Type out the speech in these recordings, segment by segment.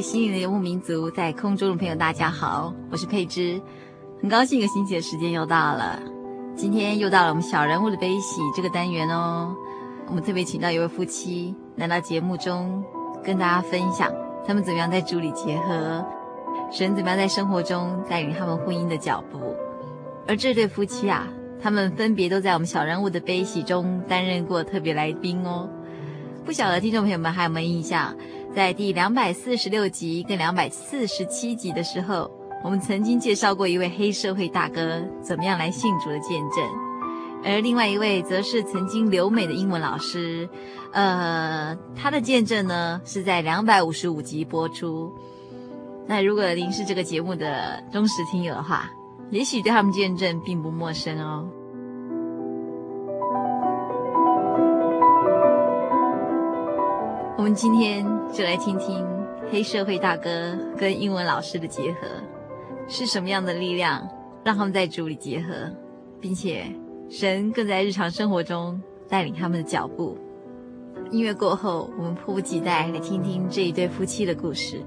心灵的游牧民族，在空中的朋友，大家好，我是佩芝，很高兴一个星期的时间又到了，今天又到了我们小人物的悲喜这个单元哦。我们特别请到一位夫妻来到节目中，跟大家分享他们怎么样在主里结合，神怎么样在生活中带领他们婚姻的脚步。而这对夫妻啊，他们分别都在我们小人物的悲喜中担任过特别来宾哦。不晓得听众朋友们还有没有印象？在第两百四十六集跟两百四十七集的时候，我们曾经介绍过一位黑社会大哥怎么样来信主的见证，而另外一位则是曾经留美的英文老师，呃，他的见证呢是在两百五十五集播出。那如果您是这个节目的忠实听友的话，也许对他们见证并不陌生哦。我们今天就来听听黑社会大哥跟英文老师的结合，是什么样的力量让他们在主里结合，并且神更在日常生活中带领他们的脚步。音乐过后，我们迫不及待来听听这一对夫妻的故事。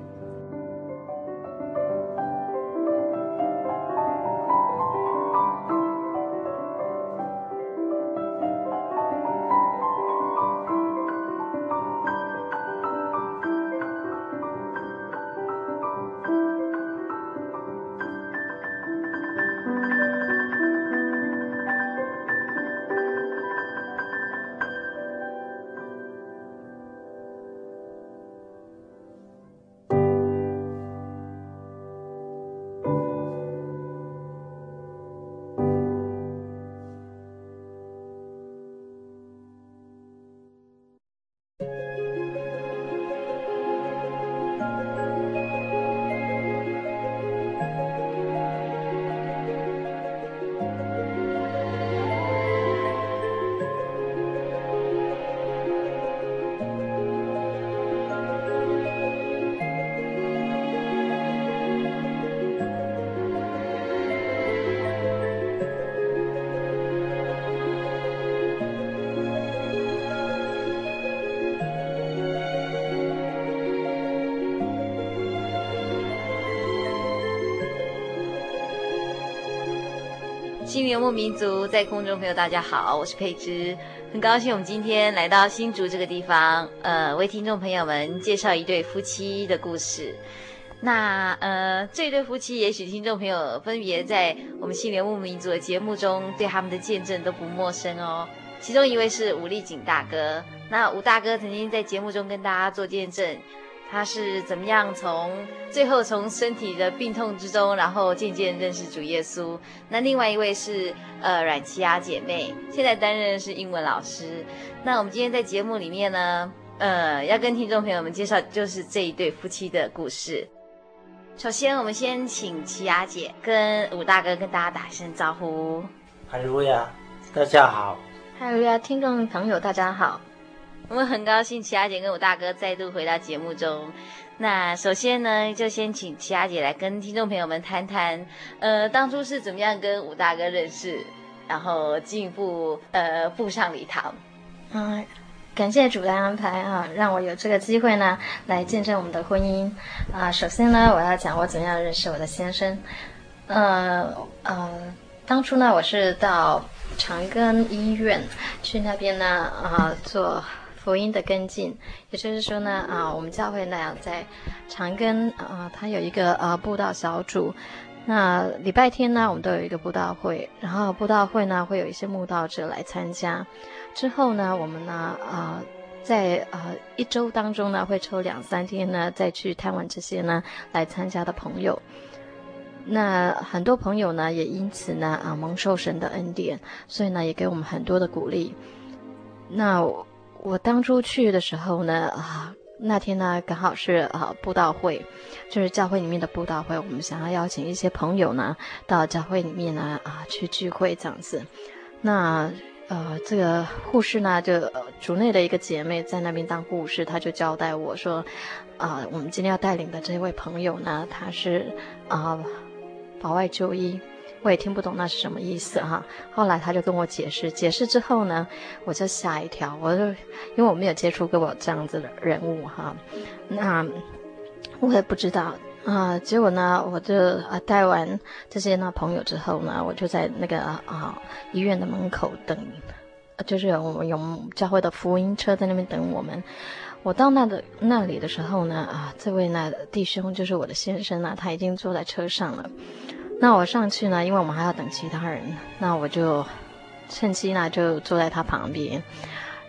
游牧民族，在空中朋友，大家好，我是佩芝，很高兴我们今天来到新竹这个地方，呃，为听众朋友们介绍一对夫妻的故事。那呃，这对夫妻，也许听众朋友分别在我们心灵游牧民族的节目中，对他们的见证都不陌生哦。其中一位是吴立景大哥，那吴大哥曾经在节目中跟大家做见证。他是怎么样从最后从身体的病痛之中，然后渐渐认识主耶稣？那另外一位是呃阮琪雅姐妹，现在担任的是英文老师。那我们今天在节目里面呢，呃，要跟听众朋友们介绍就是这一对夫妻的故事。首先，我们先请琪雅姐跟武大哥跟大家打一声招呼。哈喽呀，大家好。哈喽呀，听众朋友大家好。我们很高兴，齐雅姐跟武大哥再度回到节目中。那首先呢，就先请齐雅姐来跟听众朋友们谈谈，呃，当初是怎么样跟武大哥认识，然后进一步呃步上礼堂。嗯，感谢主的安排啊，让我有这个机会呢来见证我们的婚姻啊。首先呢，我要讲我怎么样认识我的先生。呃呃，当初呢，我是到长庚医院去那边呢啊做。福音的跟进，也就是说呢，啊，我们教会呢在长庚啊，它有一个呃布道小组。那礼拜天呢，我们都有一个布道会，然后布道会呢会有一些慕道者来参加。之后呢，我们呢啊在呃一周当中呢会抽两三天呢再去探望这些呢来参加的朋友。那很多朋友呢也因此呢啊蒙受神的恩典，所以呢也给我们很多的鼓励。那。我当初去的时候呢，啊，那天呢刚好是啊布道会，就是教会里面的布道会，我们想要邀请一些朋友呢到教会里面呢啊去聚会这样子。那呃这个护士呢就主内的一个姐妹在那边当护士，她就交代我说，啊我们今天要带领的这位朋友呢，他是啊保外就医。我也听不懂那是什么意思哈。后来他就跟我解释，解释之后呢，我就吓一跳，我就因为我没有接触过我这样子的人物哈，那我也不知道啊。结果呢，我就啊带完这些呢朋友之后呢，我就在那个啊医院的门口等，就是我们有教会的福音车在那边等我们。我到那的那里的时候呢，啊，这位呢弟兄就是我的先生呢，他已经坐在车上了。那我上去呢，因为我们还要等其他人，那我就趁机呢就坐在他旁边，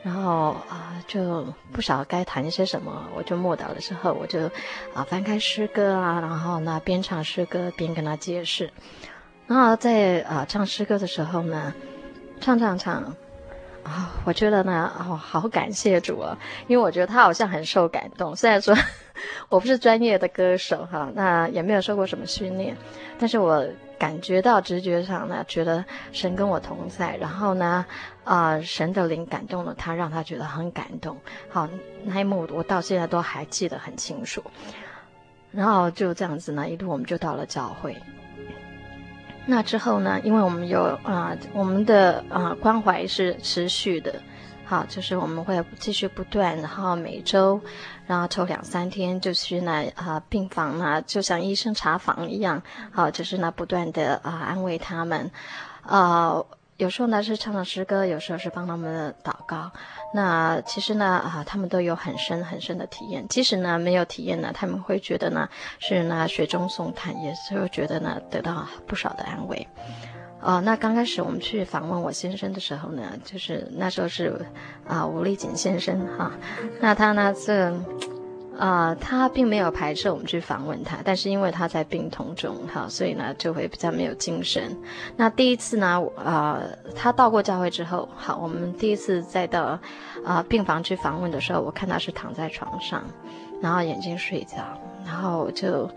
然后啊、就不晓得该谈些什么，我就默祷的时候，我就啊翻开诗歌啊，然后呢边唱诗歌边跟他解释，然后在啊唱诗歌的时候呢，唱唱唱。我觉得呢，哦，好感谢主啊，因为我觉得他好像很受感动。虽然说 我不是专业的歌手哈，那也没有受过什么训练，但是我感觉到直觉上呢，觉得神跟我同在，然后呢，啊、神的灵感动了他，让他觉得很感动。好，那一幕我到现在都还记得很清楚。然后就这样子呢，一路我们就到了教会。那之后呢，因为我们有啊、我们的啊、关怀是持续的，好，就是我们会继续不断，然后每周，然后抽两三天就去那啊病房呢，就像医生查房一样，好，就是那不断的啊安慰他们，啊。有时候呢是唱唱诗歌，有时候是帮他们祷告。那其实呢啊，他们都有很深很深的体验。即使呢没有体验呢，他们会觉得呢是呢雪中送炭，也是会觉得呢得到不少的安慰。哦，那刚开始我们去访问我先生的时候呢，就是那时候是啊吴立锦先生哈，那他呢是。啊、他并没有排斥我们去访问他，但是因为他在病痛中，哈，所以呢就会比较没有精神。那第一次呢，啊、他到过教会之后，好，我们第一次再到啊、病房去访问的时候，我看他是躺在床上，然后眼睛睡觉，然后我就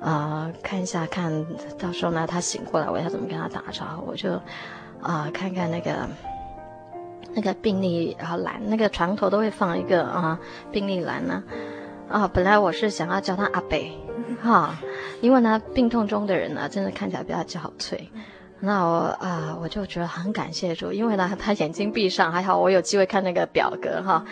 啊、看一下，看到时候呢他醒过来，我要怎么跟他打招呼，我就啊、看看那个那个病历然后栏，那个床头都会放一个啊病历栏呢。哦，本来我是想要叫他阿北，哈、哦，因为呢，病痛中的人呢，真的看起来比较憔悴。那我啊、呃，我就觉得很感谢主，因为呢，他眼睛闭上，还好我有机会看那个表格哈、哦。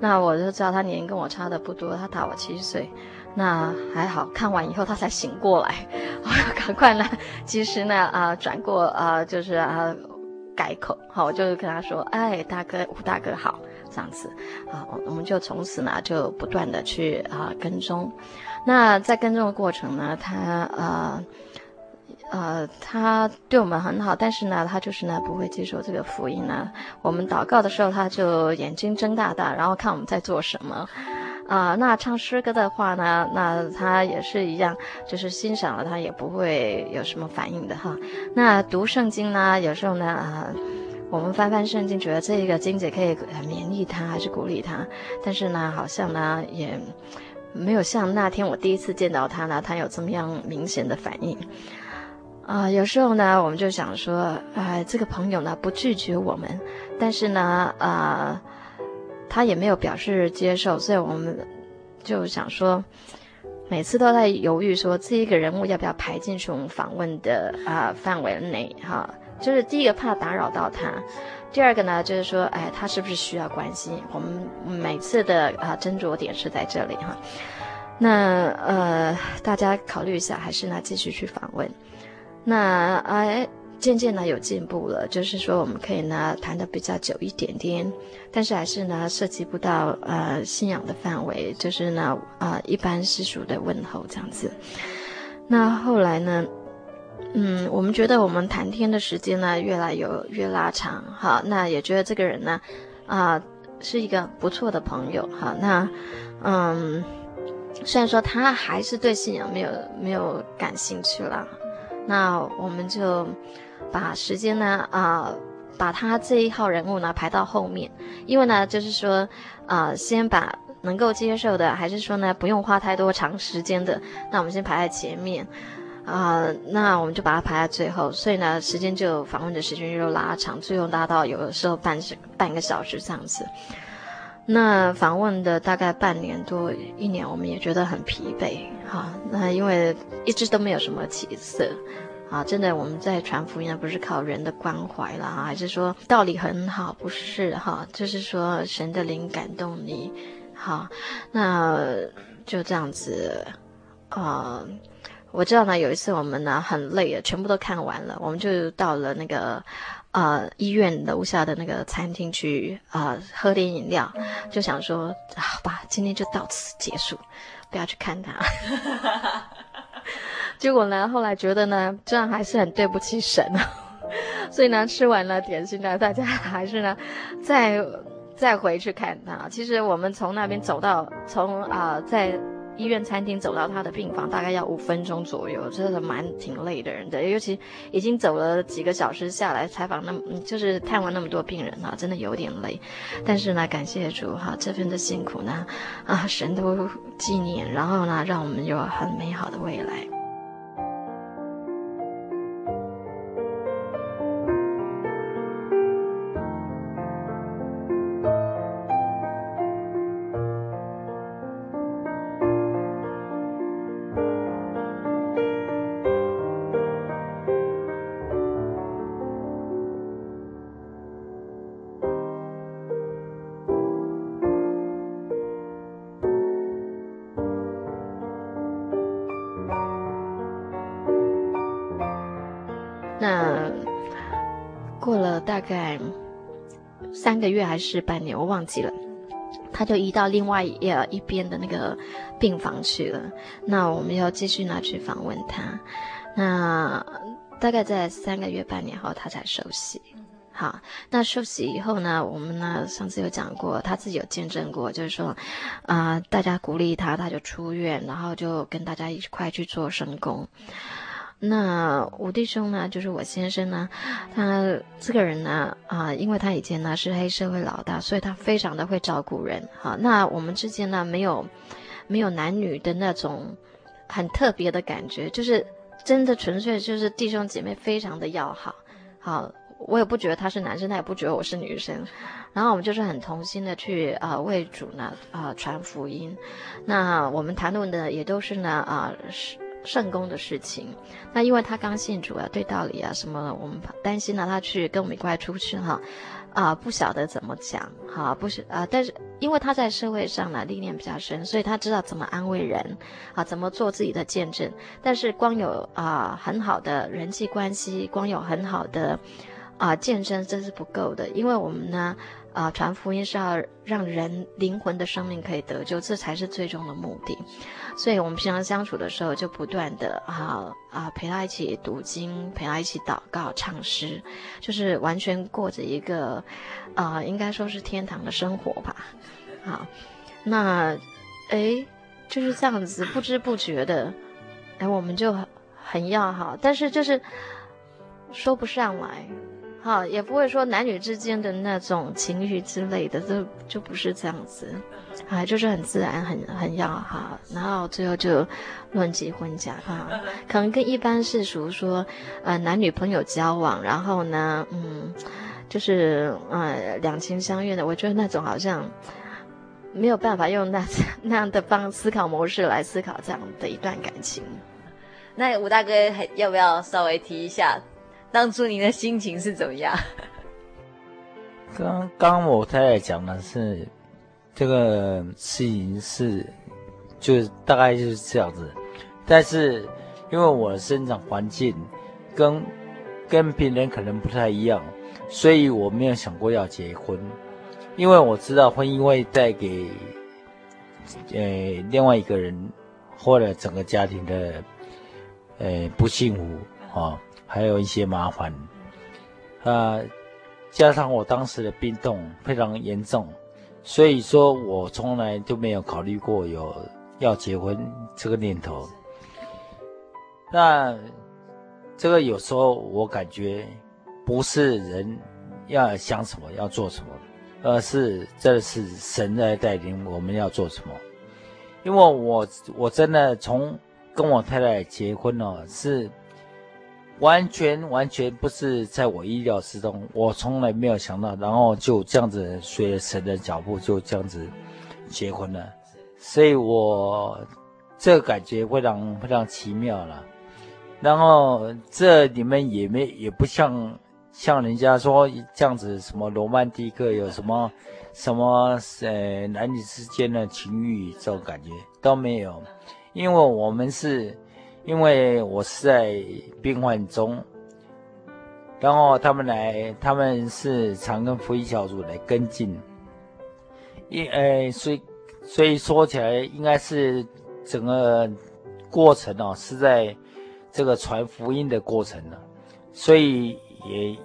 那我就知道他年龄跟我差的不多，他大我七岁。那还好看完以后他才醒过来，我要赶快呢，及时呢啊、呃、转过啊、呃，就是啊改口，好，我就跟他说，哎，大哥，吴大哥好。这样子，啊，我们就从此呢就不断的去啊跟踪，那在跟踪的过程呢，他呃呃他对我们很好，但是呢他就是呢不会接受这个福音呢。我们祷告的时候，他就眼睛睁大大，然后看我们在做什么，啊，那唱诗歌的话呢，那他也是一样，就是欣赏了他也不会有什么反应的哈。那读圣经呢，有时候呢啊。我们翻翻圣经，觉得这个经姐可以勉励他，还是鼓励他？但是呢，好像呢也没有像那天我第一次见到他呢，他有这么样明显的反应。啊、有时候呢，我们就想说，哎、呃，这个朋友呢不拒绝我们，但是呢，啊、呃，他也没有表示接受，所以我们就想说，每次都在犹豫，说这一个人物要不要排进去我们访问的啊、范围内哈。就是第一个怕打扰到他，第二个呢就是说，哎，他是不是需要关心？我们每次的啊斟酌点是在这里哈。那呃，大家考虑一下，还是呢继续去访问。那哎。渐渐呢有进步了，就是说我们可以呢谈得比较久一点点，但是还是呢涉及不到呃信仰的范围，就是呢呃一般世俗的问候这样子。那后来呢，嗯，我们觉得我们谈天的时间呢越来有越拉长，好，那也觉得这个人呢啊、是一个不错的朋友，好，那嗯虽然说他还是对信仰没有没有感兴趣了，那我们就。把时间呢，啊、把他这一号人物呢排到后面，因为呢，就是说，啊、先把能够接受的，还是说呢，不用花太多长时间的，那我们先排在前面，啊、那我们就把它排在最后，所以呢，时间就访问的时间就拉长，最后拉到有的时候半时半个小时这样子。那访问的大概半年多一年，我们也觉得很疲惫，哈，那因为一直都没有什么起色。啊，真的，我们在传福音，不是靠人的关怀啦，还是说道理很好？不是哈，就是说神的灵感动你，好，那就这样子。啊、我知道呢，有一次我们呢很累了，全部都看完了，我们就到了那个呃医院楼下的那个餐厅去啊、呃、喝点饮料，就想说好吧，今天就到此结束，不要去看他。结果呢，后来觉得呢，这样还是很对不起神啊，所以呢，吃完了点心呢，大家还是呢，再再回去看他。其实我们从那边走到，从啊、呃，在医院餐厅走到他的病房，大概要五分钟左右，真的蛮挺累的人的。尤其已经走了几个小时下来采访那么，就是探望那么多病人啊，真的有点累。但是呢，感谢主哈，这份的辛苦呢，啊，神都纪念，然后呢，让我们有很美好的未来。大概三个月还是半年，我忘记了。他就移到另外一一边的那个病房去了。那我们要继续拿去访问他。那大概在三个月半年后，他才休息。好，那休息以后呢，我们呢上次有讲过，他自己有见证过，就是说，啊、大家鼓励他，他就出院，然后就跟大家一块去做圣工。那吴弟兄呢，就是我先生呢，他这个人呢，啊，因为他以前呢是黑社会老大，所以他非常的会照顾人。好，那我们之间呢，没有没有男女的那种很特别的感觉，就是真的纯粹就是弟兄姐妹非常的要好。好，我也不觉得他是男生，他也不觉得我是女生。然后我们就是很同心的去啊为主呢啊传福音。那我们谈论的也都是呢啊是。圣工的事情，那因为他刚信主啊，对道理啊什么的，我们担心呢，他去跟我们一块出去哈，啊，不晓得怎么讲哈，不是啊，但是因为他在社会上呢历练比较深，所以他知道怎么安慰人啊，怎么做自己的见证。但是光有啊很好的人际关系，光有很好的啊见证，这是不够的，因为我们呢。啊，传福音是要让人灵魂的生命可以得救，这才是最终的目的。所以，我们平常相处的时候，就不断的啊啊陪他一起读经，陪他一起祷告、唱诗，就是完全过着一个啊，应该说是天堂的生活吧。好，那哎，就是这样子，不知不觉的，哎，我们就很很要好，但是就是说不上来。好，也不会说男女之间的那种情欲之类的，就就不是这样子，啊，就是很自然，很很要好，然后最后就论及婚嫁哈，可能跟一般世俗说，呃，男女朋友交往，然后呢，嗯，就是呃两情相悦的，我觉得那种好像没有办法用那 那样的方思考模式来思考这样的一段感情。那吴大哥还要不要稍微提一下，当初您的心情是怎么样？刚刚我太太讲的是这个事情是，就是大概就是这样子，但是因为我的生长环境跟跟别人可能不太一样，所以我没有想过要结婚，因为我知道婚姻会带给呃另外一个人或者整个家庭的呃不幸福啊、还有一些麻烦啊。加上我当时的病痛非常严重，所以说我从来都没有考虑过有要结婚这个念头。那这个有时候我感觉不是人要想什么要做什么，而是这是神在带领我们要做什么。因为我我真的从跟我太太结婚了是。完全完全不是在我意料之中，我从来没有想到，然后就这样子随着神的脚步就这样子结婚了，所以我这感觉非常非常奇妙了。然后这里面也没也不像像人家说这样子什么罗曼蒂克，有什么什么呃男女之间的情欲这种感觉都没有，因为我们是。因为我是在病患中，然后他们来，他们是常跟福音小组来跟进，因呃，所以所以说起来，应该是整个过程哦，是在这个传福音的过程呢，所以也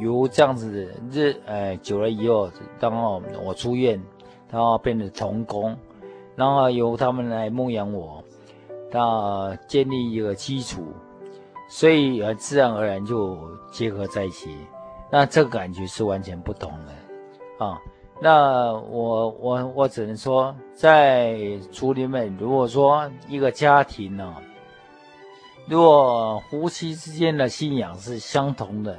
由这样子日呃久了以后，然后我出院，然后变成同工，然后由他们来牧养我。那建立一个基础，所以呃，自然而然就结合在一起。那这个感觉是完全不同的啊。那我我我只能说，在主里面，如果说一个家庭呢，如果夫妻之间的信仰是相同的，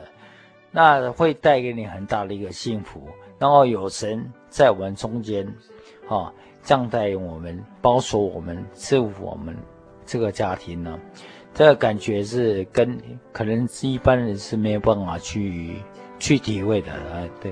那会带给你很大的一个幸福。然后有神在我们中间，啊，这样带我们，保守我们，赐福我们。这个家庭呢，这个感觉是跟可能是一般人是没有办法去去体会的啊，对。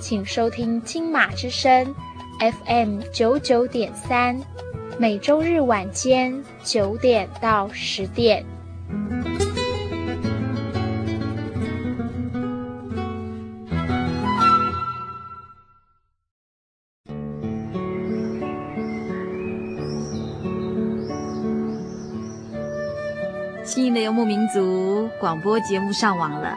请收听金马之声，FM 九九点三，每周日晚间九点到十点。新的游牧民族广播节目上网了。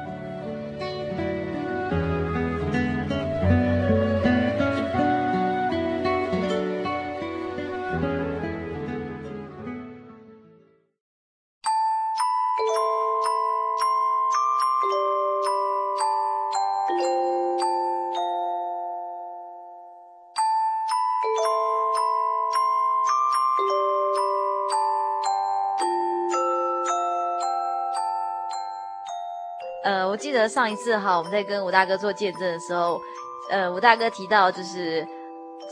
得上一次哈，我们在跟吴大哥做见证的时候，呃，吴大哥提到就是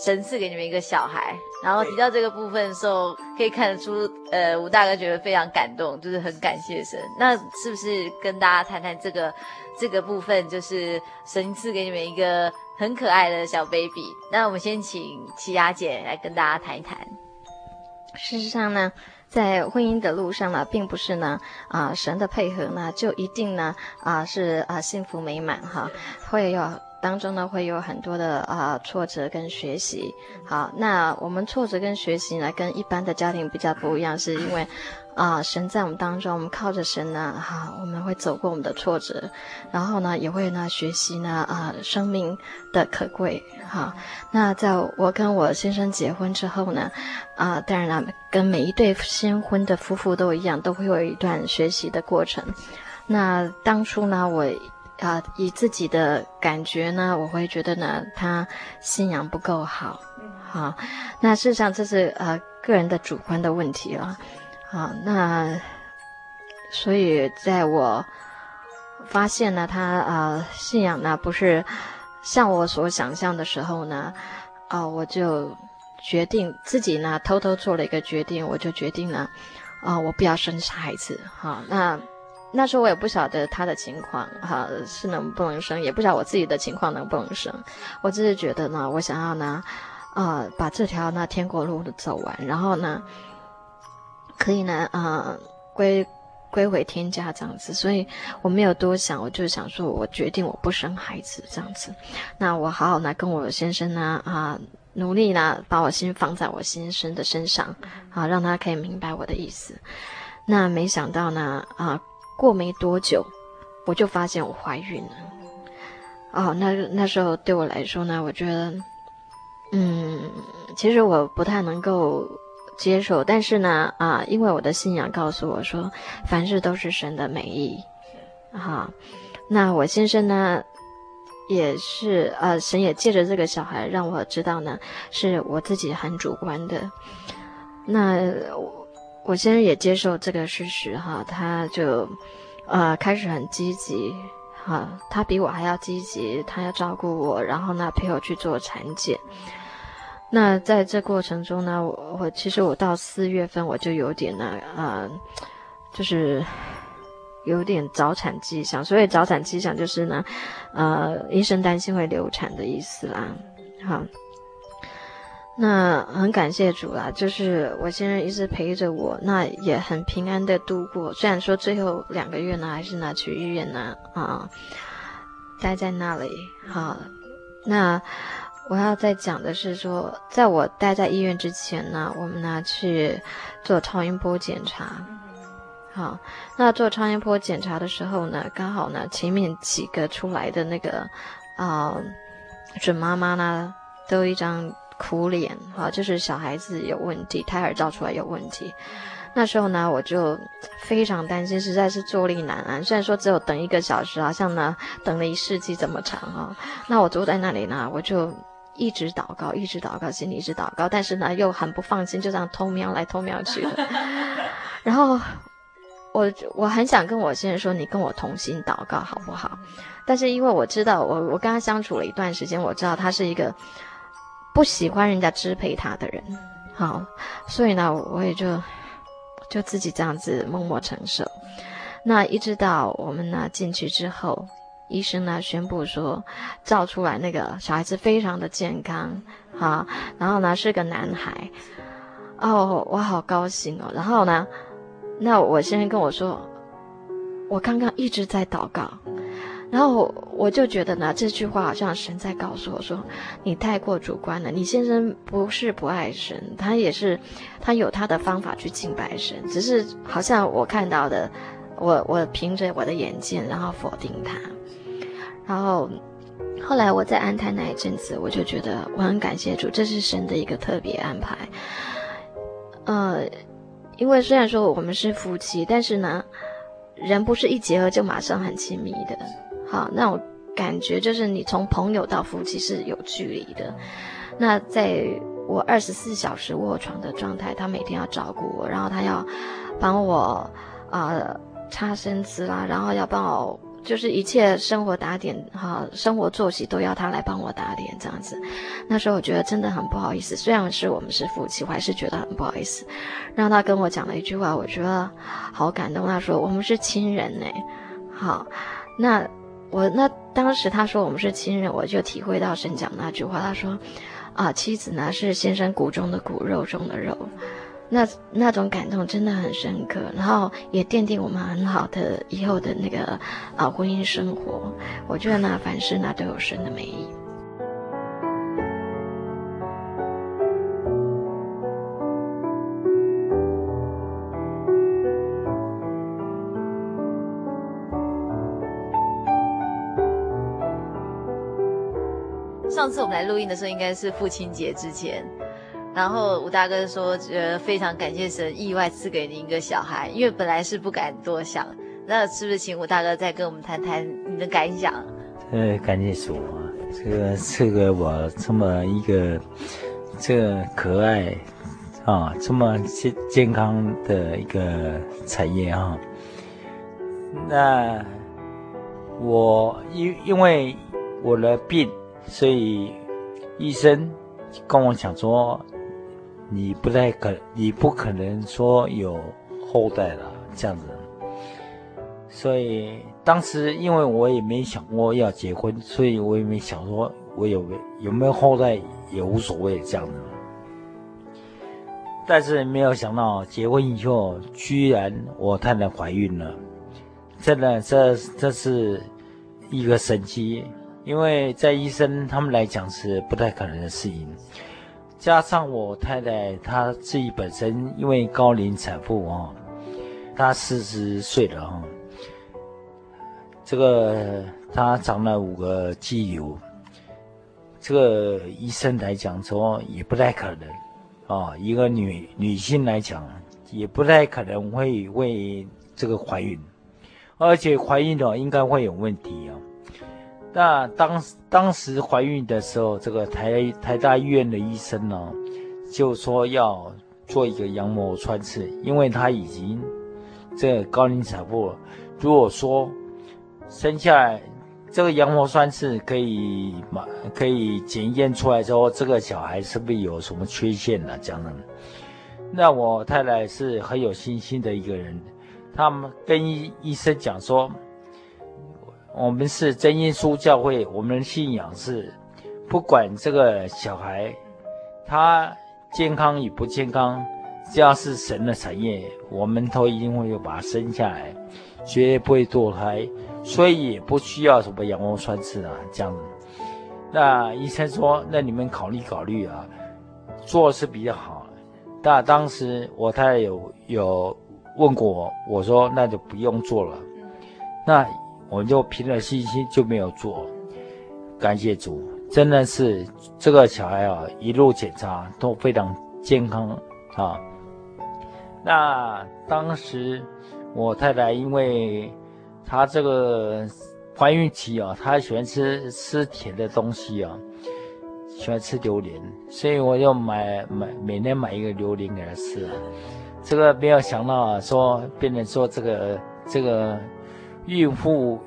神赐给你们一个小孩，然后提到这个部分的时候，可以看得出，呃，吴大哥觉得非常感动，就是很感谢神。那是不是跟大家谈谈这个这个部分，就是神赐给你们一个很可爱的小 baby？那我们先请琦雅姐来跟大家谈一谈。事实上呢。在婚姻的路上呢，并不是呢，啊、神的配合呢，就一定呢，啊、是啊、幸福美满哈，会有当中呢，会有很多的啊、挫折跟学习。好，那我们挫折跟学习呢，跟一般的家庭比较不一样，是因为。啊，神在我们当中，我们靠着神呢，哈、啊，我们会走过我们的挫折，然后呢，也会呢学习呢，啊，生命的可贵，哈、啊。那在我跟我先生结婚之后呢，啊，当然了，跟每一对新婚的夫妇都一样，都会有一段学习的过程。那当初呢，我啊，以自己的感觉呢，我会觉得呢，他信仰不够好，好、啊。那事实上这是呃个人的主观的问题了。啊，那所以在我发现呢，他呃信仰呢不是像我所想象的时候呢，啊、我就决定自己呢偷偷做了一个决定，我就决定呢，啊、我不要生孩子。哈，那那时候我也不晓得他的情况，哈，是能不能生，也不晓得我自己的情况能不能生。我只是觉得呢，我想要呢，啊、呃，把这条那天国路走完，然后呢。可以呢，啊、归归回天家这样子，所以我没有多想，我就是想说，我决定我不生孩子这样子，那我好好呢跟我先生呢，啊，努力呢把我心放在我先生的身上，啊，让他可以明白我的意思。那没想到呢，啊，过没多久，我就发现我怀孕了。哦，那那时候对我来说呢，我觉得，嗯，其实我不太能够。接受，但是呢，啊，因为我的信仰告诉我说，凡事都是神的美意，哈。那我先生呢，也是，呃，神也借着这个小孩让我知道呢，是我自己很主观的。那我，我先生也接受这个事实，哈，他就，呃，开始很积极，哈，他比我还要积极，他要照顾我，然后呢，陪我去做产检。那在这过程中呢，我我其实我到四月份我就有点呢，呃，就是有点早产迹象。所以早产迹象就是呢，呃，医生担心会流产的意思啦。好，那很感谢主啦，就是我先生一直陪着我，那也很平安的度过。虽然说最后两个月呢，还是拿去医院呢，啊，待在那里。好，那。我要再讲的是说，在我待在医院之前呢，我们呢去做超音波检查。好，那做超音波检查的时候呢，刚好呢前面几个出来的那个啊、准妈妈呢，都有一张苦脸，哈，就是小孩子有问题，胎儿照出来有问题。那时候呢，我就非常担心，实在是坐立难安。虽然说只有等一个小时，好像呢等了一世纪这么长啊。那我坐在那里呢，我就。一直祷告，一直祷告，心里一直祷告，但是呢，又很不放心，就这样偷瞄来偷瞄去的。然后我我很想跟我先生说，你跟我同心祷告好不好？但是因为我知道，我我跟他相处了一段时间，我知道他是一个不喜欢人家支配他的人。好，所以呢，我也就就自己这样子默默承受。那一直到我们呢进去之后，医生呢宣布说，照出来那个小孩子非常的健康，好，然后呢是个男孩，哦，我好高兴哦。然后呢，那我先生跟我说，我刚刚一直在祷告。然后我就觉得呢，这句话好像神在告诉我说，你太过主观了。你先生不是不爱神，他也是，他有他的方法去敬拜神，只是好像我看到的，我我凭着我的眼见，然后否定他。然后后来我在安胎那一阵子，我就觉得我很感谢主，这是神的一个特别安排。呃，因为虽然说我们是夫妻，但是呢，人不是一结合就马上很亲密的。好，那种感觉就是你从朋友到夫妻是有距离的。那在我二十四小时卧床的状态，他每天要照顾我，然后他要帮我啊、呃、擦身子啦，然后要帮我就是一切生活打点哈，生活作息都要他来帮我打点这样子。那时候我觉得真的很不好意思，虽然是我们是夫妻，我还是觉得很不好意思。让他跟我讲了一句话，我觉得好感动。他说我们是亲人呢。好，那。我那当时他说我们是亲人，我就体会到神讲那句话。他说，啊，妻子呢是先生骨中的骨，肉中的肉，那那种感动真的很深刻，然后也奠定我们很好的以后的那个啊婚姻生活。我觉得呢，凡事那都有神的美意。上次我们来录音的时候，应该是父亲节之前，然后吴大哥说，呃，非常感谢神意外赐给您一个小孩，因为本来是不敢多想。那是不是请吴大哥再跟我们谈谈你的感想？呃，感谢主啊，这个这个我这么一个这个可爱啊，这么健健康的一个产业啊。那我因因为我的病。所以医生跟我讲说，你不太可，你不可能说有后代了这样子。所以当时因为我也没想过要结婚，所以我也没想说我有有没有后代也无所谓这样子。但是没有想到结婚以后，居然我太太怀孕了，真的这这是一个神奇。因为在医生他们来讲是不太可能的事情，加上我太太她自己本身因为高龄产妇啊，她四十岁了哦，这个她长了五个肌瘤，这个医生来讲说也不太可能啊，一个女女性来讲也不太可能会为这个怀孕，而且怀孕的应该会有问题啊。那当当时怀孕的时候，这个台台大医院的医生呢，就说要做一个羊膜穿刺，因为他已经这个高龄产妇，如果说生下来这个羊膜穿刺可以嘛可以检验出来之后，这个小孩是不是有什么缺陷呢？这样的，那我太太是很有信心的一个人，他们跟医生讲说。我们是真耶稣教会，我们的信仰是，不管这个小孩他健康与不健康，只要是神的产业，我们都一定会把他生下来，绝对不会堕胎，所以也不需要什么羊膜穿刺啊，这样子。那医生说，那你们考虑考虑啊，做是比较好。但当时我太太有有问过我，我说那就不用做了。那。我就凭着信心就没有做，感谢主，真的是这个小孩啊，一路检查都非常健康啊。那当时我太太因为她这个怀孕期啊，她喜欢吃吃甜的东西啊，喜欢吃榴莲，所以我就买买每年买一个榴莲给她吃。这个没有想到啊，说变成说这个这个。孕妇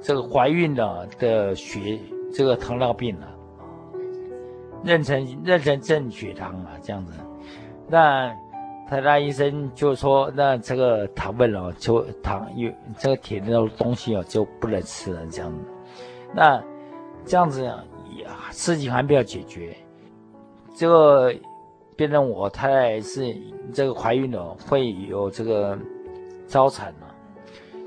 这个怀孕了的血，这个糖尿病了，妊娠妊娠症血糖啊，这样子。那他那医生就说，那这个糖分哦，就糖有这个甜的东西哦，就不能吃了这样子。那这样子呀事情还没有解决，这个变成我太太是这个怀孕了，会有这个早产，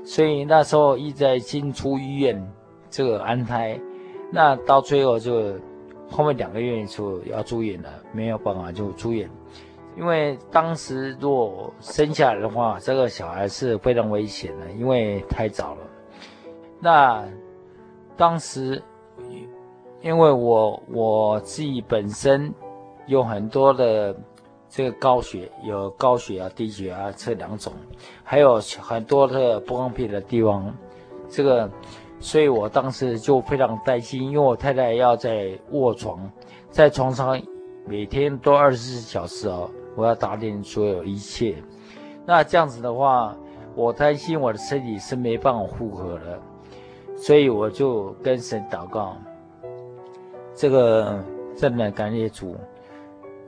所以那时候一直在进出医院这个安胎，那到最后就后面两个月就要住院了，没有办法就住院。因为当时如果生下来的话，这个小孩是非常危险的，因为太早了。那当时，因为我我自己本身有很多的这个高血，有高血压、低血压这两种，还有很多的不方便的地方，这个，所以我当时就非常担心，因为我太太要在卧床，在床上每天都二十四小时哦。我要打点所有一切，那这样子的话，我担心我的身体是没办法复合的，所以我就跟神祷告。这个真的感谢主，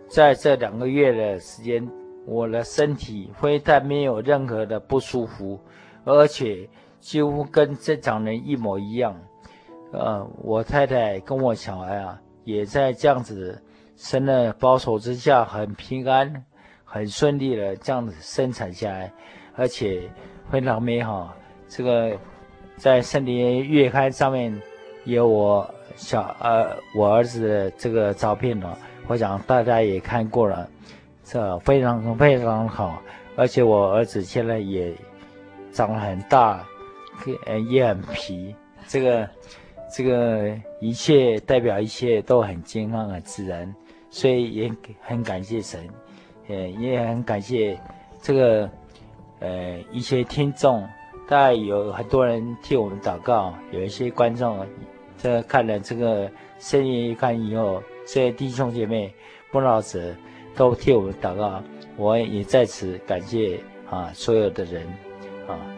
在这两个月的时间，我的身体非但没有任何的不舒服，而且几乎跟正常人一模一样。呃，我太太跟我小孩啊，也在这样子。生的保守之下，很平安、很顺利的这样子生产下来，而且非常美好。这个在圣灵月刊上面有我小呃我儿子的这个照片了，我想大家也看过了，这非常非常好。而且我儿子现在也长得很大，也很皮。这个这个一切代表一切都很健康、很自然。所以也很感谢神，呃，也很感谢这个，呃，一些听众，大概有很多人替我们祷告，有一些观众，这看了这个圣经一看以后，这些弟兄姐妹、不老者都替我们祷告，我也在此感谢啊所有的人，啊。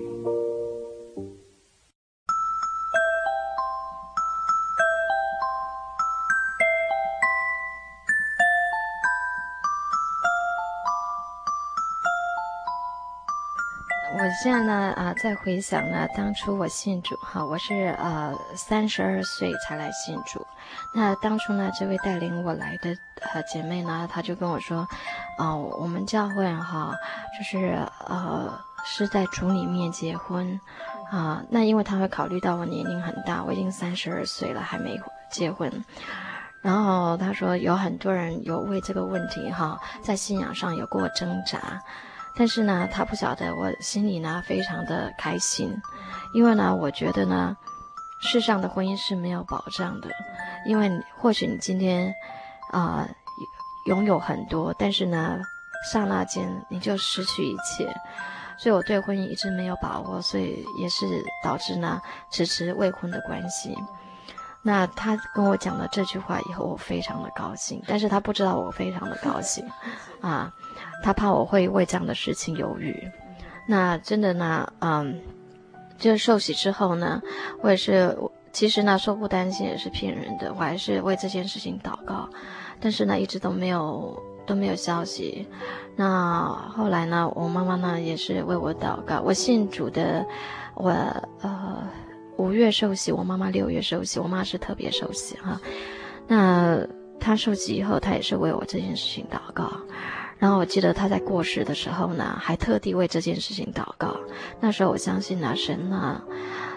在，回想呢，当初我信主哈，我是呃三十二岁才来信主。那当初呢，这位带领我来的呃姐妹呢，她就跟我说，啊、呃，我们教会哈，就是呃是在主里面结婚啊、那因为她会考虑到我年龄很大，我已经三十二岁了，还没结婚。然后她说有很多人有为这个问题哈，在信仰上有过挣扎。但是呢，他不晓得我心里呢非常的开心，因为呢，我觉得呢，世上的婚姻是没有保障的，因为或许你今天啊、拥有很多，但是呢，刹那间你就失去一切，所以我对婚姻一直没有把握，所以也是导致呢迟迟未婚的关系。那他跟我讲了这句话以后，我非常的高兴，但是他不知道我非常的高兴，啊。他怕我会为这样的事情犹豫，那真的呢，嗯，就是受洗之后呢，我也是，其实呢，说不担心也是骗人的，我还是为这件事情祷告，但是呢，一直都没有都没有消息。那后来呢，我妈妈呢也是为我祷告。我信主的，我呃五月受洗，我妈妈六月受洗，我妈是特别受洗哈。那她受洗以后，她也是为我这件事情祷告。然后我记得她在过世的时候呢，还特地为这件事情祷告。那时候我相信呢，神呢，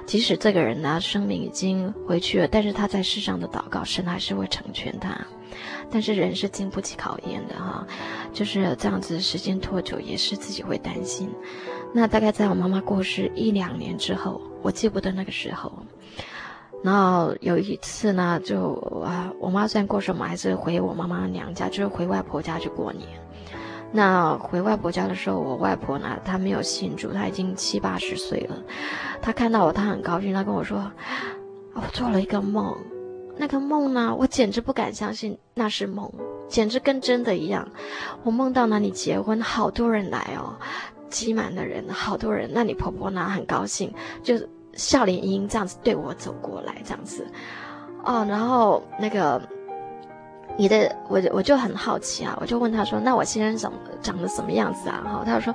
即使这个人呢生命已经回去了，但是他在世上的祷告，神还是会成全他。但是人是经不起考验的哈，就是这样子，时间拖久也是自己会担心。那大概在我妈妈过世一两年之后，我记不得那个时候。然后有一次呢，就啊，我妈虽然过世，我们还是回我妈妈娘家，就是回外婆家去过年。那回外婆家的时候，我外婆呢，她没有信主，她已经七八十岁了。她看到我，她很高兴，她跟我说：“我做了一个梦，那个梦呢，我简直不敢相信那是梦，简直跟真的一样。我梦到呢，你结婚，好多人来哦，挤满的人，好多人。那你婆婆呢，很高兴，就笑脸盈盈这样子对我走过来，这样子。哦，然后那个你的，我我就很好奇啊，我就问他说：“那我先生长长得什么样子啊？”哈，他就说：“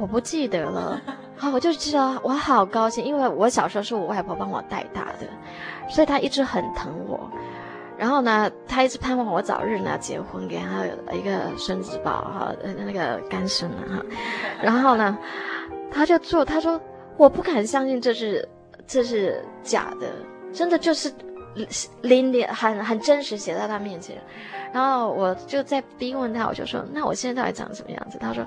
我不记得了。”好，我就知道我好高兴，因为我小时候是我外婆帮我带大的。所以他一直很疼我，然后呢，他一直盼望我早日呢结婚，给他一个孙子宝哈，那个干孙啊哈，然后呢，他就做，他说我不敢相信这是这是假的，真的就是 临临很很真实写在他面前，然后我就在逼问他，我就说那我现在到底长什么样子？他说，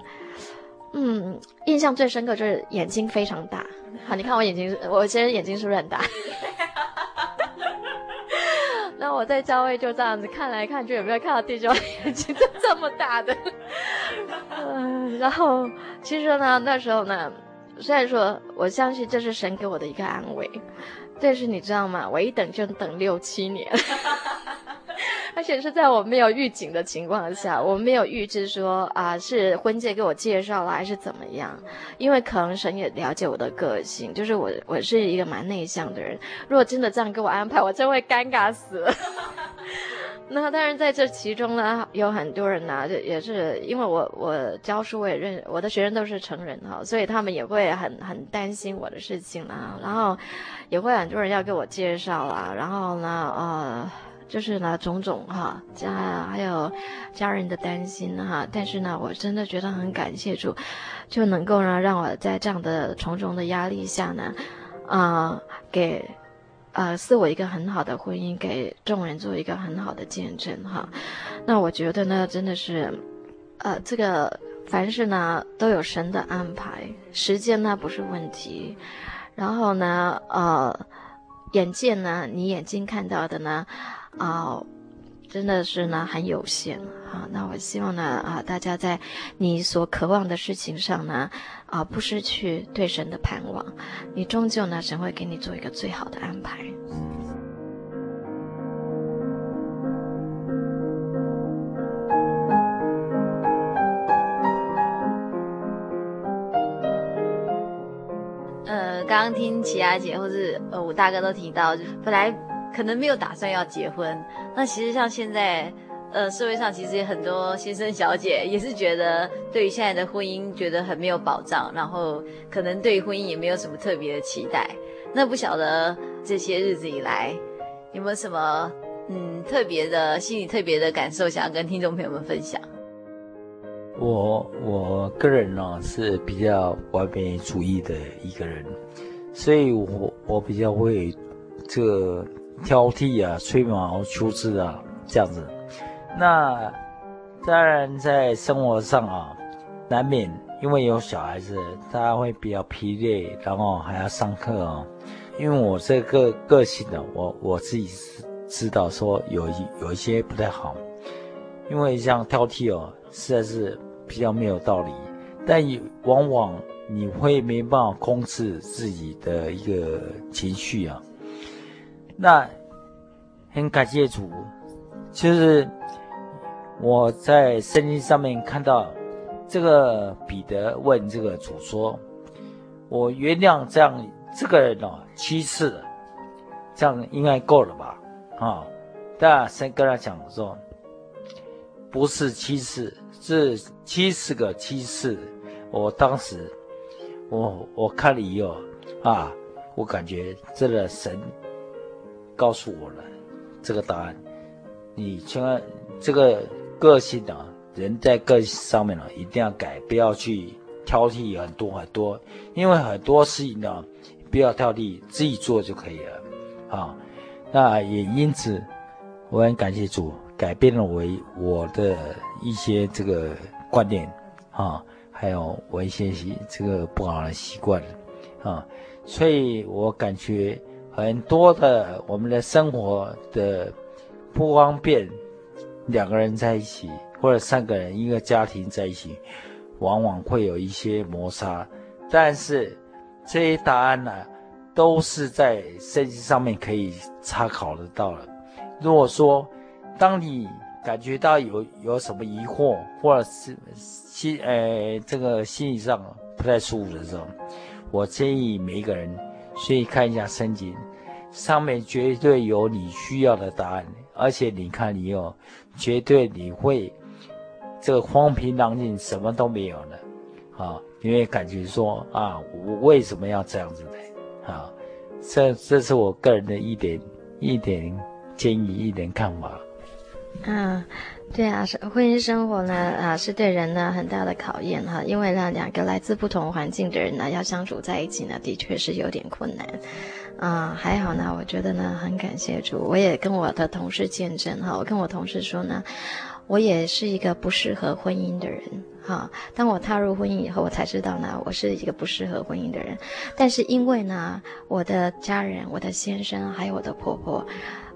嗯，印象最深刻就是眼睛非常大，好，你看我眼睛，我现在眼睛是不是很大？我在教会就这样子看来看去，有没有看到弟兄 眼睛都这么大的？嗯，然后其实呢，那时候呢，虽然说我相信这是神给我的一个安慰，但是你知道吗？我一等就等六七年。而且是在我没有预警的情况下，我没有预知说啊是婚介给我介绍了还是怎么样，因为可能神也了解我的个性，就是我我是一个蛮内向的人，如果真的这样给我安排，我真会尴尬死了。那当然在这其中呢，有很多人呢、啊，也是因为我我教书，我也认我的学生都是成人哈，所以他们也会很很担心我的事情啊，然后也会很多人要给我介绍啊，然后呢呃。就是呢，种种哈，家还有家人的担心哈，但是呢，我真的觉得很感谢主，就能够呢，让我在这样的重重的压力下呢，啊、给，呃，赐我一个很好的婚姻，给众人做一个很好的见证哈。那我觉得呢，真的是，呃，这个凡事呢都有神的安排，时间呢不是问题，然后呢，呃，眼见呢，你眼睛看到的呢。啊、哦，真的是呢很有限啊。那我希望呢啊，大家在你所渴望的事情上呢啊，不失去对神的盼望，你终究呢神会给你做一个最好的安排。呃，刚刚听琪雅姐或是呃武大哥都提到，就本来。可能没有打算要结婚，那其实像现在，呃，社会上其实有很多先生小姐也是觉得对于现在的婚姻觉得很没有保障，然后可能对婚姻也没有什么特别的期待。那不晓得这些日子以来有没有什么嗯特别的心里特别的感受，想要跟听众朋友们分享？我我个人呢是比较完美主义的一个人，所以我我比较会这。挑剔啊，吹毛求疵啊，这样子。那当然在生活上啊，难免因为有小孩子，他会比较疲累，然后还要上课啊。因为我这个个性呢，我我自己是知道说有一有一些不太好，因为像挑剔哦，实在是比较没有道理。但往往你会没办法控制自己的一个情绪啊。那很感谢主，其实我在圣经上面看到，这个彼得问这个主说：“我原谅这样这个人哦七次，这样应该够了吧？”啊，但神跟他讲说：“不是七次，是七十个七次。”我当时，我我看了以后啊，我感觉这个神。告诉我了这个答案，你千万这个个性啊，人在个性上面呢，一定要改，不要去挑剔很多很多，因为很多事情呢，不要挑剔，自己做就可以了啊。那也因此，我很感谢主，改变了我我的一些这个观念啊，还有我一些习这个不好的习惯啊，所以我感觉。很多的我们的生活的不方便，两个人在一起或者三个人一个家庭在一起，往往会有一些摩擦。但是这些答案呢，都是在圣经上面可以参考得到了。如果说当你感觉到有有什么疑惑，或者是心呃这个心理上不太舒服的时候，我建议每一个人所以看一下圣经，上面绝对有你需要的答案，而且你看你有绝对你会这个荒平浪静，什么都没有了，啊，你会感觉说啊，我为什么要这样子的？啊，这这是我个人的一点一点建议，一点看法。嗯，对啊，是婚姻生活呢，啊，是对人呢很大的考验哈，因为呢，两个来自不同环境的人呢，要相处在一起呢，的确是有点困难。啊，还好呢，我觉得呢，很感谢主，我也跟我的同事见证哈，我跟我同事说呢，我也是一个不适合婚姻的人哈。当我踏入婚姻以后，我才知道呢，我是一个不适合婚姻的人。但是因为呢，我的家人、我的先生还有我的婆婆。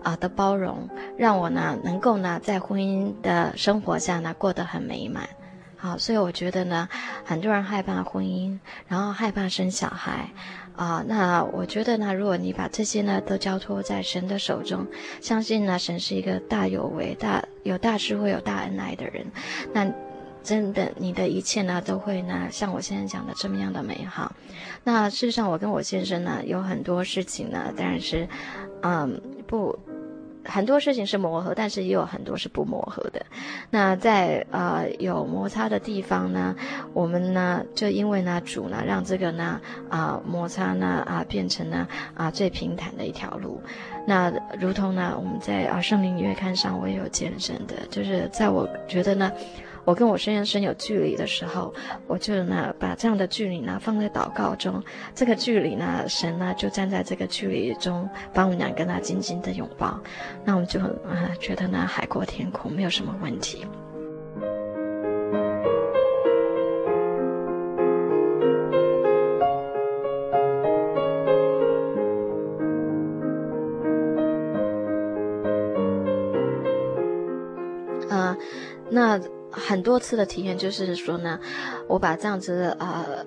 啊的包容，让我呢能够呢在婚姻的生活下呢过得很美满，好，所以我觉得呢，很多人害怕婚姻，然后害怕生小孩，啊，那我觉得呢，如果你把这些呢都交托在神的手中，相信呢神是一个大有为、大有大智慧、有大恩爱的人，那真的你的一切呢都会呢像我现在讲的这么样的美好。那事实上，我跟我先生呢有很多事情呢，当然是，嗯，不。很多事情是磨合，但是也有很多是不磨合的。那在呃有摩擦的地方呢，我们呢就因为呢主呢让这个呢啊、摩擦呢啊、变成呢啊、最平坦的一条路。那如同呢我们在啊圣灵月刊上我也有见证的，就是在我觉得呢。我跟我先生有距离的时候，我就呢把这样的距离呢放在祷告中，这个距离呢，神呢就站在这个距离中，帮我们两个呢紧紧的拥抱，那我们就啊、觉得呢海阔天空，没有什么问题。啊、呃，那。很多次的体验就是说呢，我把这样子呃，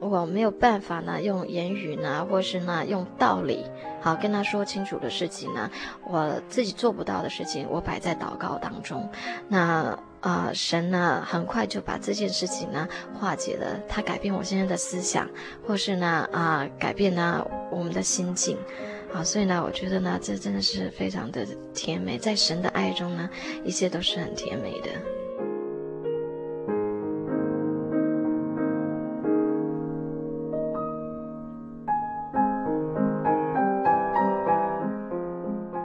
我没有办法呢用言语呢，或是呢用道理好跟他说清楚的事情呢，我自己做不到的事情，我摆在祷告当中。那呃神呢很快就把这件事情呢化解了，他改变我现在的思想，或是呢啊、改变呢我们的心境。啊，所以呢我觉得呢这真的是非常的甜美，在神的爱中呢一切都是很甜美的。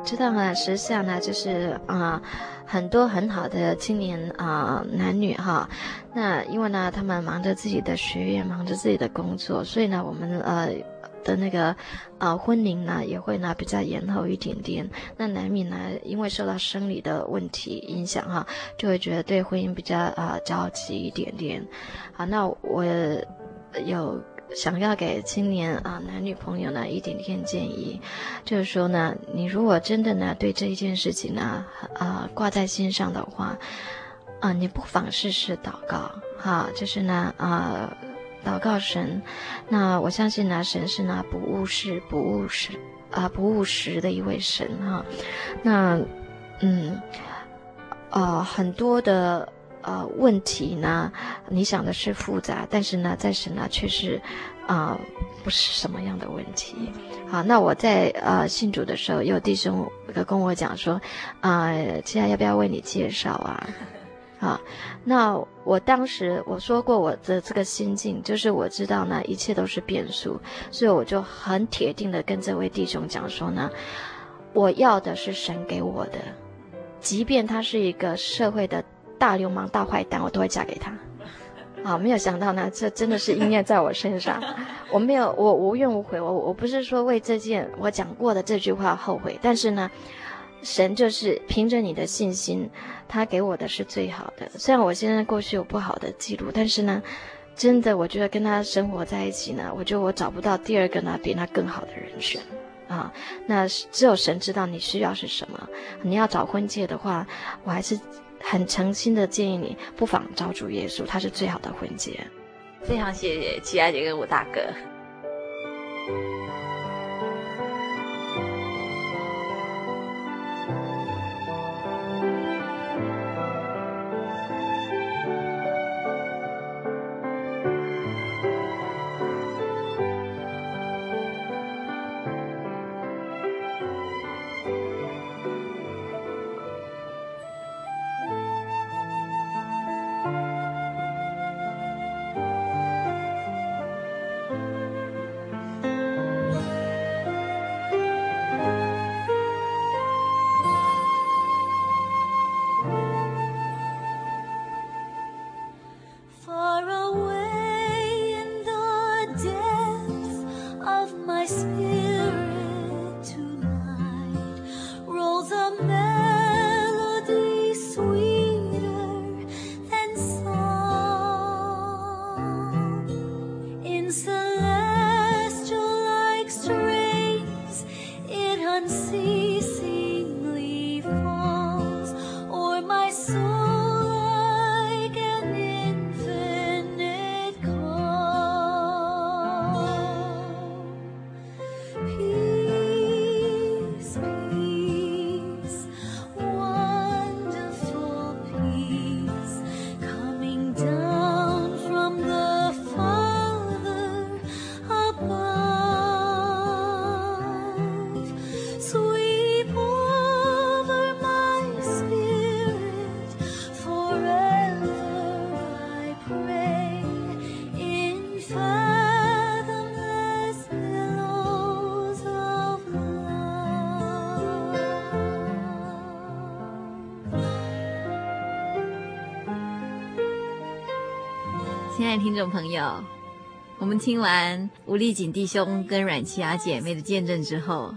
知道呢，时下呢，就是啊、很多很好的青年啊、男女哈，那因为呢，他们忙着自己的学业，忙着自己的工作，所以呢，我们呃的那个呃婚龄呢，也会呢比较延后一点点。那难免呢，因为受到生理的问题影响哈，就会觉得对婚姻比较啊、着急一点点。好，那我有。想要给青年啊男女朋友呢一点点建议，就是说呢，你如果真的呢对这一件事情呢啊挂在心上的话，啊你不妨试试祷告。哈，就是呢啊祷告神，那我相信呢神是呢不误事不误时啊不误时的一位神哈，那嗯啊很多的。呃，问题呢，你想的是复杂，但是呢，在神呢却是，啊、不是什么样的问题。好，那我在呃信主的时候，有弟兄跟我讲说，啊、呃，现在要不要为你介绍啊？啊，那我当时我说过我的这个心境，就是我知道呢，一切都是变数，所以我就很铁定的跟这位弟兄讲说呢，我要的是神给我的，即便他是一个社会的。大流氓、大坏蛋，我都会嫁给他。啊，没有想到呢，这真的是应验在我身上。我没有，我无怨无悔。我我不是说为这件我讲过的这句话后悔，但是呢，神就是凭着你的信心，他给我的是最好的。虽然我现在过去有不好的记录，但是呢，真的，我觉得跟他生活在一起呢，我觉得我找不到第二个呢比他更好的人选。啊，那只有神知道你需要是什么。你要找婚介的话，我还是。很诚心的建议你，不妨找主耶稣，他是最好的婚戒。非常谢谢齐亚姐跟吴大哥。听众朋友，我们听完吴丽锦弟兄跟阮琪雅姐妹的见证之后，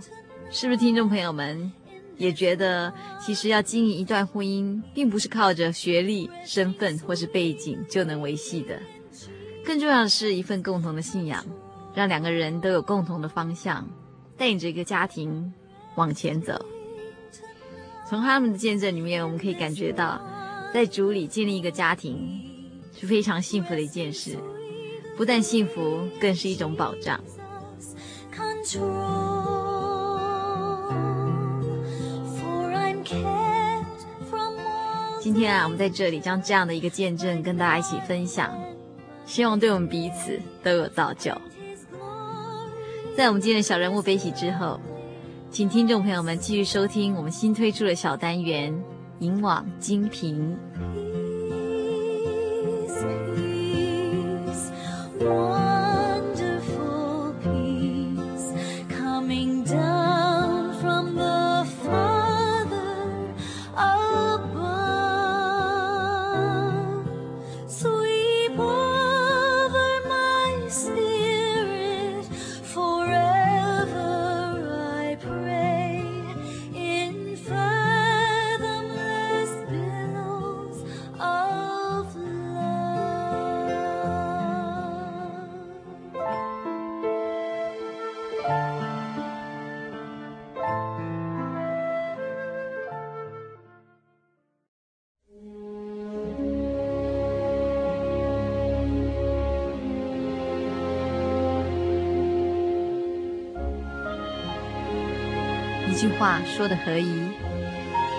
是不是听众朋友们也觉得，其实要经营一段婚姻，并不是靠着学历、身份或是背景就能维系的？更重要的是一份共同的信仰，让两个人都有共同的方向，带领着一个家庭往前走。从他们的见证里面，我们可以感觉到，在主里建立一个家庭。是非常幸福的一件事，不但幸福，更是一种保障。今天啊，我们在这里将这样的一个见证跟大家一起分享，希望对我们彼此都有造就。在我们今天的小人物悲喜之后，请听众朋友们继续收听我们新推出的小单元《引网金瓶》。一说的合宜，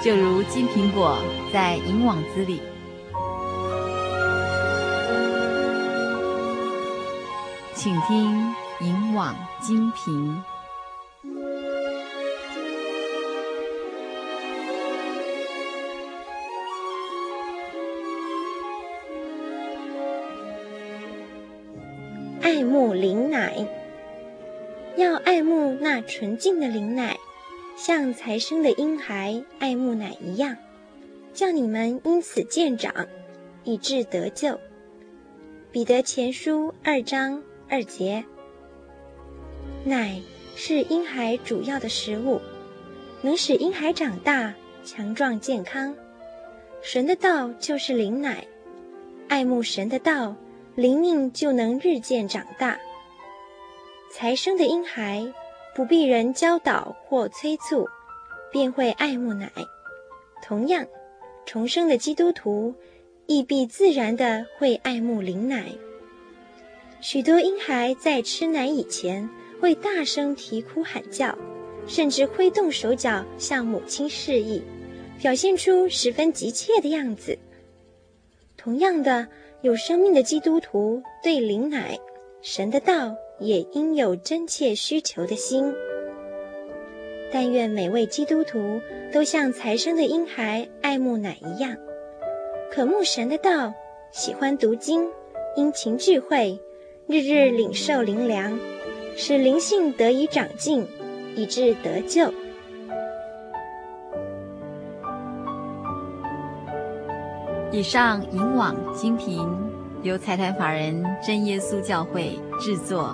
就如金苹果在银网子里。请听银网金瓶。爱慕灵奶，要爱慕那纯净的灵奶。像才生的婴孩爱慕奶一样，叫你们因此渐长，以致得救。彼得前书二章二节。奶是婴孩主要的食物，能使婴孩长大强壮健康。神的道就是灵奶，爱慕神的道，灵命就能日渐长大。才生的婴孩。不必人教导或催促，便会爱慕奶。同样，重生的基督徒亦必自然的会爱慕灵奶。许多婴孩在吃奶以前，会大声啼哭喊叫，甚至挥动手脚向母亲示意，表现出十分急切的样子。同样的，有生命的基督徒对灵奶、神的道。也应有真切需求的心。但愿每位基督徒都像才生的婴孩爱慕奶一样，渴慕神的道，喜欢读经，殷勤聚会，日日领受灵粮，使灵性得以长进，以致得救。以上引网菁屏，由财团法人真耶稣教会制作。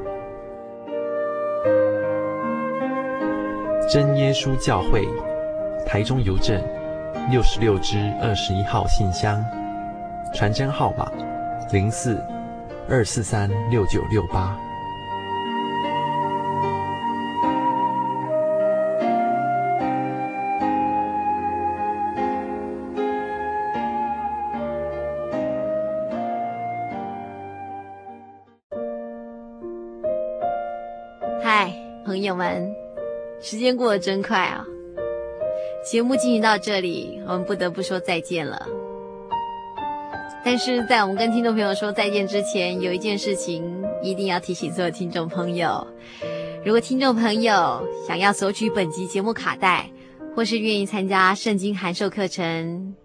真耶稣教会，台中邮政六十六支二十一号信箱，传真号码零四二四三六九六八。嗨，朋友们。时间过得真快啊！节目进行到这里，我们不得不说再见了。但是在我们跟听众朋友说再见之前，有一件事情一定要提醒所有听众朋友：如果听众朋友想要索取本集节目卡带，或是愿意参加圣经函授课程，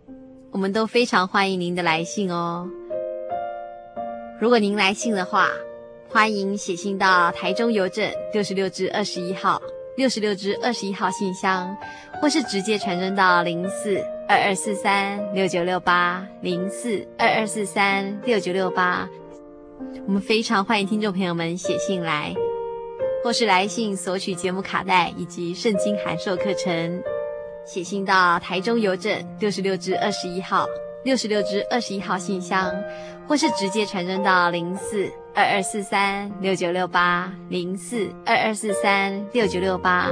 我们都非常欢迎您的来信哦。如果您来信的话，欢迎写信到台中邮政六十六至二十一号。六十六支二十一号信箱，或是直接传真到零四二二四三六九六八零四二二四三六九六八。我们非常欢迎听众朋友们写信来，或是来信索取节目卡带以及圣经函授课程。写信到台中邮政六十六支二十一号六十六支二十一号信箱，或是直接传真到零四。二二四三六九六八零四二二四三六九六八，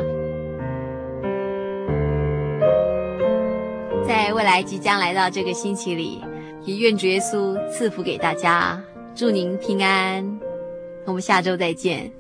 在未来即将来到这个星期里，也愿主耶稣赐福给大家，祝您平安。我们下周再见。